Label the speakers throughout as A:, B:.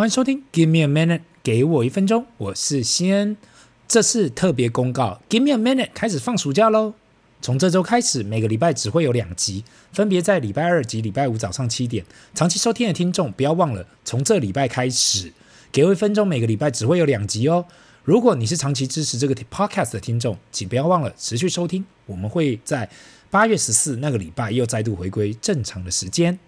A: 欢迎收听 Give me a minute，给我一分钟，我是西恩。这是特别公告，Give me a minute 开始放暑假喽。从这周开始，每个礼拜只会有两集，分别在礼拜二及礼拜五早上七点。长期收听的听众不要忘了，从这礼拜开始，给我一分钟，每个礼拜只会有两集哦。如果你是长期支持这个 podcast 的听众，请不要忘了持续收听。我们会在八月十四那个礼拜又再度回归正常的时间。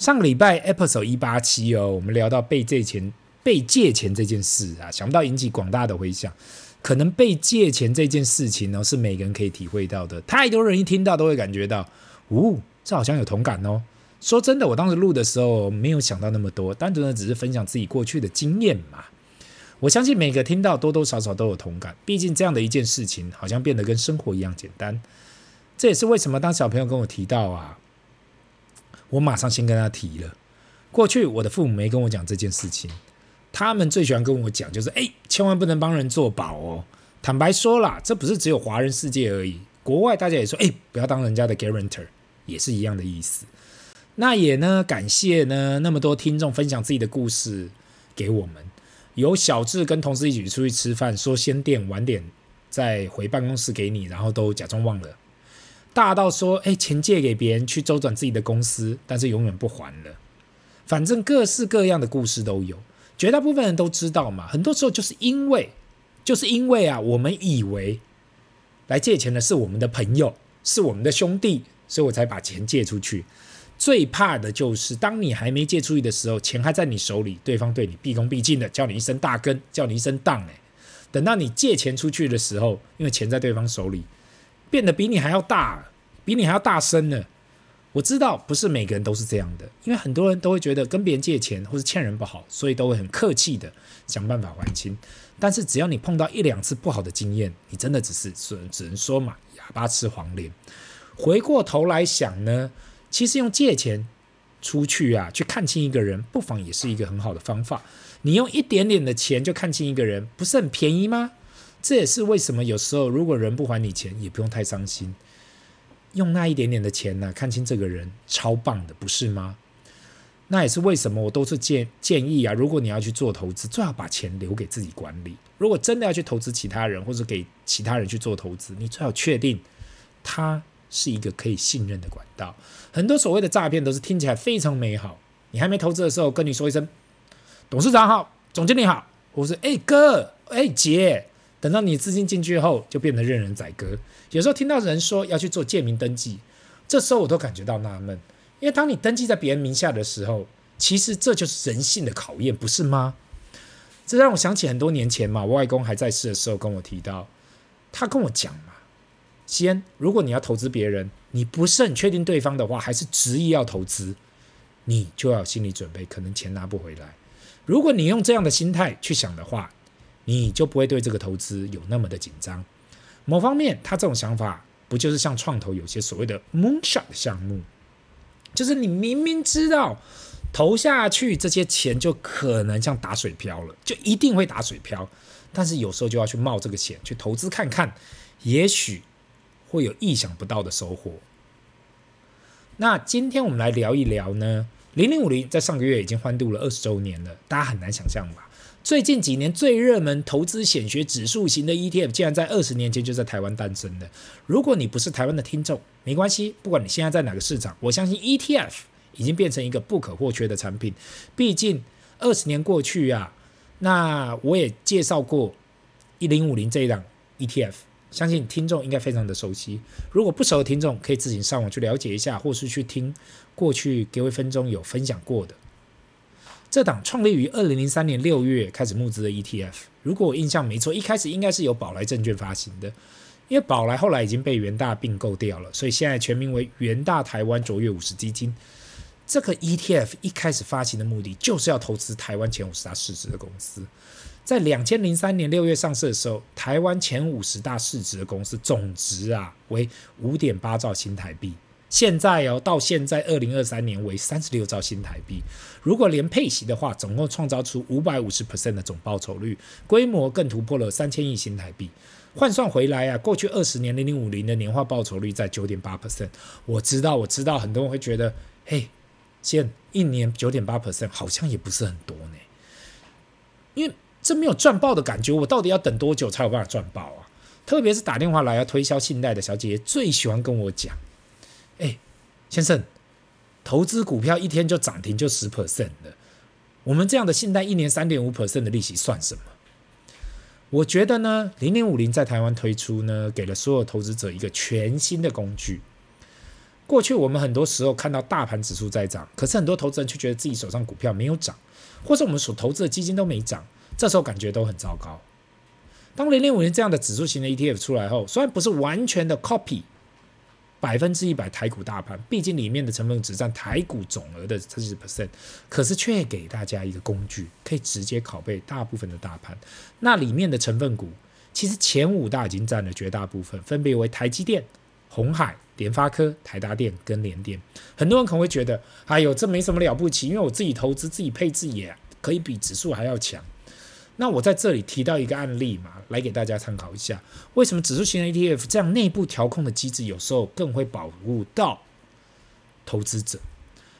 A: 上个礼拜 episode 一八七哦，我们聊到被借钱、被借钱这件事啊，想不到引起广大的回响。可能被借钱这件事情呢，是每个人可以体会到的。太多人一听到都会感觉到，呜、哦，这好像有同感哦。说真的，我当时录的时候没有想到那么多，单纯的只是分享自己过去的经验嘛。我相信每个听到多多少少都有同感，毕竟这样的一件事情，好像变得跟生活一样简单。这也是为什么当小朋友跟我提到啊。我马上先跟他提了，过去我的父母没跟我讲这件事情，他们最喜欢跟我讲就是，哎，千万不能帮人做保哦。坦白说啦，这不是只有华人世界而已，国外大家也说，哎，不要当人家的 guarantor，也是一样的意思。那也呢，感谢呢那么多听众分享自己的故事给我们，有小智跟同事一起出去吃饭，说先垫晚点再回办公室给你，然后都假装忘了。大到说，哎，钱借给别人去周转自己的公司，但是永远不还了。反正各式各样的故事都有，绝大部分人都知道嘛。很多时候就是因为，就是因为啊，我们以为来借钱的是我们的朋友，是我们的兄弟，所以我才把钱借出去。最怕的就是当你还没借出去的时候，钱还在你手里，对方对你毕恭毕敬的叫你一声大哥，叫你一声当。哎，等到你借钱出去的时候，因为钱在对方手里。变得比你还要大，比你还要大声呢。我知道不是每个人都是这样的，因为很多人都会觉得跟别人借钱或是欠人不好，所以都会很客气的想办法还清。但是只要你碰到一两次不好的经验，你真的只是只能说嘛，哑巴吃黄连。回过头来想呢，其实用借钱出去啊，去看清一个人，不妨也是一个很好的方法。你用一点点的钱就看清一个人，不是很便宜吗？这也是为什么有时候如果人不还你钱，也不用太伤心，用那一点点的钱呢，看清这个人超棒的，不是吗？那也是为什么我都是建建议啊，如果你要去做投资，最好把钱留给自己管理。如果真的要去投资其他人，或者给其他人去做投资，你最好确定他是一个可以信任的管道。很多所谓的诈骗都是听起来非常美好，你还没投资的时候跟你说一声董事长好，总经理好，或是哎哥，哎姐。等到你资金进去后，就变得任人宰割。有时候听到人说要去做借名登记，这时候我都感觉到纳闷，因为当你登记在别人名下的时候，其实这就是人性的考验，不是吗？这让我想起很多年前嘛，我外公还在世的时候跟我提到，他跟我讲嘛，先如果你要投资别人，你不是很确定对方的话，还是执意要投资，你就要有心理准备，可能钱拿不回来。如果你用这样的心态去想的话，你就不会对这个投资有那么的紧张。某方面，他这种想法不就是像创投有些所谓的 moonshot 项目，就是你明明知道投下去这些钱就可能像打水漂了，就一定会打水漂，但是有时候就要去冒这个险去投资看看，也许会有意想不到的收获。那今天我们来聊一聊呢，零零五零在上个月已经欢度了二十周年了，大家很难想象吧？最近几年最热门投资显学指数型的 ETF，竟然在二十年前就在台湾诞生了。如果你不是台湾的听众，没关系，不管你现在在哪个市场，我相信 ETF 已经变成一个不可或缺的产品。毕竟二十年过去啊，那我也介绍过一零五零这一档 ETF，相信听众应该非常的熟悉。如果不熟的听众，可以自行上网去了解一下，或是去听过去给我一分钟有分享过的。这档创立于二零零三年六月开始募资的 ETF，如果我印象没错，一开始应该是由宝来证券发行的，因为宝来后来已经被元大并购掉了，所以现在全名为元大台湾卓越五十基金。这个 ETF 一开始发行的目的就是要投资台湾前五十大市值的公司，在两千零三年六月上市的时候，台湾前五十大市值的公司总值啊为五点八兆新台币。现在哦，到现在二零二三年为三十六兆新台币。如果连配息的话，总共创造出五百五十 percent 的总报酬率，规模更突破了三千亿新台币。换算回来啊，过去二十年零零五零的年化报酬率在九点八 percent。我知道，我知道，很多人会觉得，嘿，现一年九点八 percent 好像也不是很多呢。因为这没有赚爆的感觉，我到底要等多久才有办法赚爆啊？特别是打电话来要推销信贷的小姐姐，最喜欢跟我讲：“，先生，投资股票一天就涨停就十 percent 的，我们这样的信贷一年三点五 percent 的利息算什么？”我觉得呢，零零五零在台湾推出呢，给了所有投资者一个全新的工具。过去我们很多时候看到大盘指数在涨，可是很多投资人却觉得自己手上股票没有涨，或者我们所投资的基金都没涨，这时候感觉都很糟糕。当零零五零这样的指数型的 ETF 出来后，虽然不是完全的 copy 百分之一百台股大盘，毕竟里面的成分只占台股总额的四十 percent，可是却给大家一个工具，可以直接拷贝大部分的大盘。那里面的成分股，其实前五大已经占了绝大部分，分别为台积电、红海、联发科、台达电跟联电。很多人可能会觉得，哎呦，这没什么了不起，因为我自己投资、自己配置也可以比指数还要强。那我在这里提到一个案例嘛，来给大家参考一下，为什么指数型的 ETF 这样内部调控的机制有时候更会保护到投资者？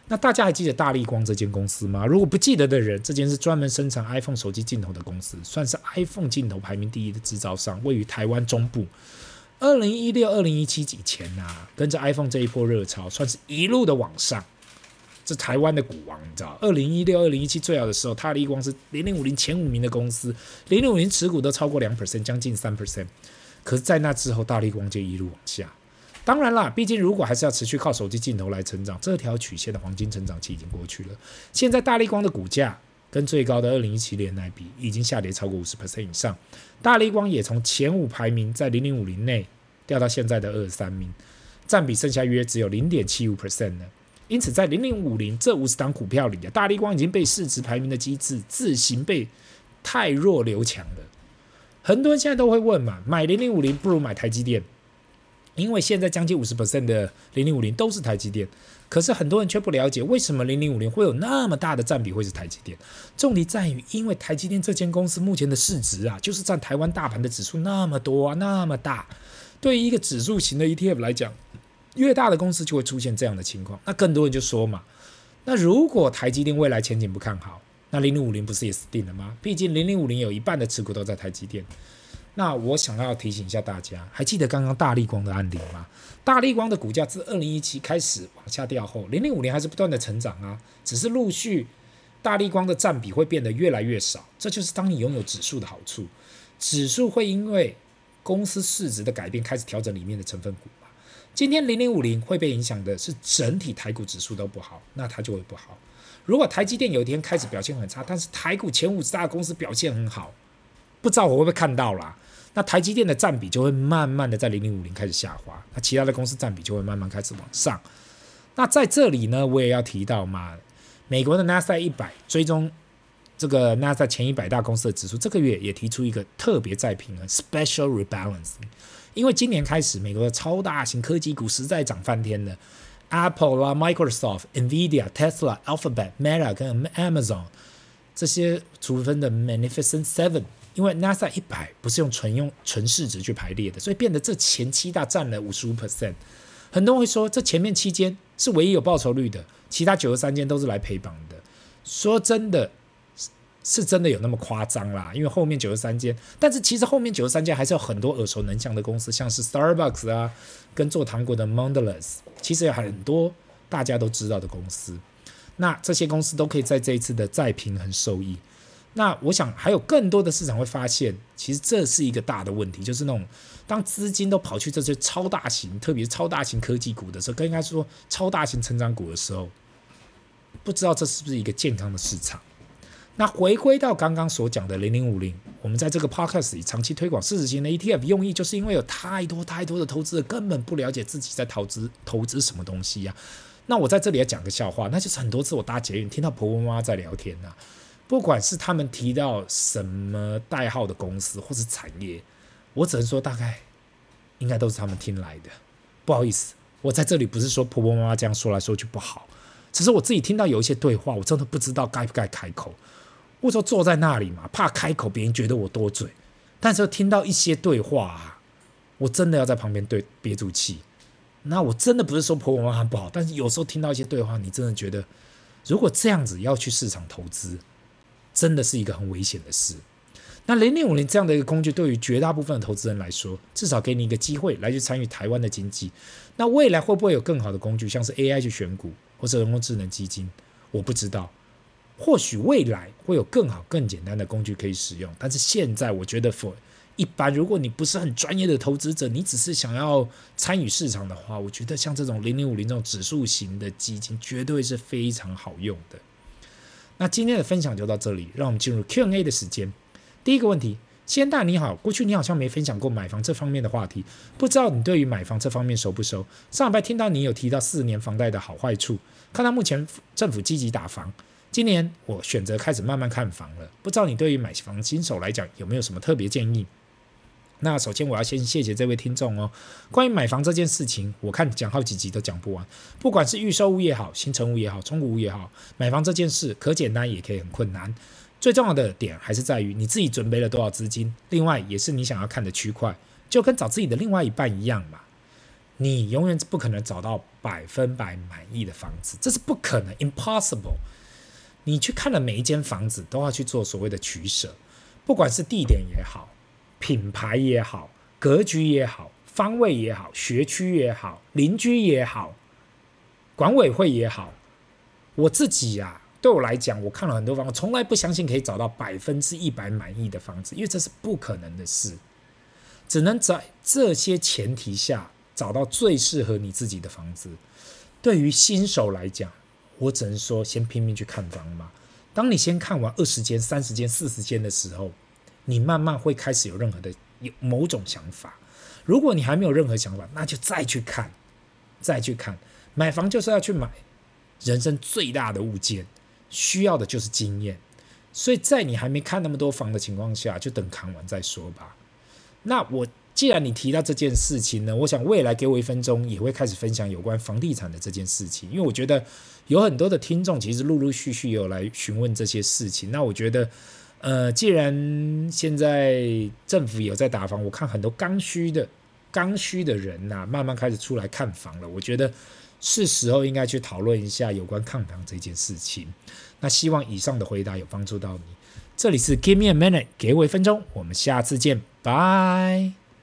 A: 那大家还记得大力光这间公司吗？如果不记得的人，这间是专门生产 iPhone 手机镜头的公司，算是 iPhone 镜头排名第一的制造商，位于台湾中部。二零一六、二零一七以前呐、跟着 iPhone 这一波热潮，算是一路的往上。是台湾的股王，你知道，二零一六、二零一七最好的时候，大力光是零零五零前五名的公司，零零五零持股都超过两 percent，将近三 percent。可是，在那之后，大力光就一路往下。当然啦，毕竟如果还是要持续靠手机镜头来成长，这条曲线的黄金成长期已经过去了。现在，大力光的股价跟最高的二零一七年来比，已经下跌超过五十 percent 以上。大力光也从前五排名在零零五零内掉到现在的二十三名，占比剩下约只有零点七五 percent 呢。因此，在零零五零这五十档股票里啊，大立光已经被市值排名的机制自行被汰弱留强了。很多人现在都会问嘛，买零零五零不如买台积电，因为现在将近五十 percent 的零零五零都是台积电。可是很多人却不了解，为什么零零五零会有那么大的占比会是台积电？重点在于，因为台积电这间公司目前的市值啊，就是占台湾大盘的指数那么多啊，那么大。对于一个指数型的 ETF 来讲，越大的公司就会出现这样的情况，那更多人就说嘛，那如果台积电未来前景不看好，那零零五零不是也死定了吗？毕竟零零五零有一半的持股都在台积电。那我想要提醒一下大家，还记得刚刚大立光的案例吗？大立光的股价自二零一七开始往下掉后，零零五零还是不断的成长啊，只是陆续大立光的占比会变得越来越少。这就是当你拥有指数的好处，指数会因为公司市值的改变开始调整里面的成分股。今天零零五零会被影响的是整体台股指数都不好，那它就会不好。如果台积电有一天开始表现很差，但是台股前五十大公司表现很好，不知道我会不会看到啦？那台积电的占比就会慢慢的在零零五零开始下滑，那其他的公司占比就会慢慢开始往上。那在这里呢，我也要提到嘛，美国的纳斯达克一百追踪这个纳斯达克前一百大公司的指数，这个月也提出一个特别再平衡 （special rebalancing）。因为今年开始，美国的超大型科技股实在涨翻天了，Apple 啦、Microsoft、Nvidia、Tesla、Alphabet、Meta 跟 Amazon 这些俗称的 Magnificent Seven，因为 NASA 一百不是用纯用纯市值去排列的，所以变得这前七大占了五十五 percent。很多人会说，这前面七间是唯一有报酬率的，其他九十三间都是来陪绑的。说真的。是真的有那么夸张啦？因为后面九十三间，但是其实后面九十三间还是有很多耳熟能详的公司，像是 Starbucks 啊，跟做糖果的 Mondelez，其实有很多大家都知道的公司。那这些公司都可以在这一次的再平衡受益。那我想还有更多的市场会发现，其实这是一个大的问题，就是那种当资金都跑去这些超大型，特别是超大型科技股的时候，更应该说超大型成长股的时候，不知道这是不是一个健康的市场。那回归到刚刚所讲的零零五零，我们在这个 podcast 里长期推广市值型的 ETF，用意就是因为有太多太多的投资者根本不了解自己在投资投资什么东西呀、那我在这里要讲个笑话，那就是很多次我搭捷运听到婆婆妈妈在聊天呐、不管是他们提到什么代号的公司或是产业，我只能说大概应该都是他们听来的。不好意思，我在这里不是说婆婆妈妈这样说来说去不好，只是我自己听到有一些对话，我真的不知道该不该开口。或者说坐在那里嘛，怕开口别人觉得我多嘴，但是听到一些对话啊，我真的要在旁边对憋住气。那我真的不是说婆婆妈妈不好，但是有时候听到一些对话，你真的觉得，如果这样子要去市场投资，真的是一个很危险的事。那零零五零这样的一个工具，对于绝大部分的投资人来说，至少给你一个机会来去参与台湾的经济。那未来会不会有更好的工具，像是 AI 去选股或者人工智能基金？我不知道。或许未来会有更好、更简单的工具可以使用，但是现在我觉得，for 一般如果你不是很专业的投资者，你只是想要参与市场的话，我觉得像这种零零五零这种指数型的基金，绝对是非常好用的。那今天的分享就到这里，让我们进入 Q&A 的时间。第一个问题，先大你好，过去你好像没分享过买房这方面的话题，不知道你对于买房这方面熟不熟？上礼拜听到你有提到四十年房贷的好坏处，看到目前政府积极打房，今年我选择开始慢慢看房了，不知道你对于买房新手来讲有没有什么特别建议？那首先我要先谢谢这位听众哦。关于买房这件事情，我看讲好几集都讲不完，不管是预售屋也好，新成屋也好，中古屋也好，买房这件事可简单也可以很困难。最重要的点还是在于你自己准备了多少资金，另外也是你想要看的区块，就跟找自己的另外一半一样嘛。你永远不可能找到百分百满意的房子，这是不可能，impossible。你去看了每一间房子，都要去做所谓的取舍，不管是地点也好，品牌也好，格局也好，方位也好，学区也好，邻居也好，管委会也好，我自己呀、啊。对我来讲，我看了很多房，我从来不相信可以找到百分之一百满意的房子，因为这是不可能的事。只能在这些前提下找到最适合你自己的房子。对于新手来讲，我只能说先拼命去看房嘛。当你先看完二十间、三十间、四十间的时候，你慢慢会开始有任何的有某种想法。如果你还没有任何想法，那就再去看，再去看。买房就是要去买人生最大的物件。需要的就是经验，所以在你还没看那么多房的情况下，就等看完再说吧。那我既然你提到这件事情呢，我想未来给我一分钟也会开始分享有关房地产的这件事情，因为我觉得有很多的听众其实陆陆续续有来询问这些事情。那我觉得，呃，既然现在政府有在打房，我看很多刚需的刚需的人呐、慢慢开始出来看房了，我觉得。是时候应该去讨论一下有关看房这件事情。那希望以上的回答有帮助到你。这里是 Give me a minute，给我一分钟，我们下次见，拜。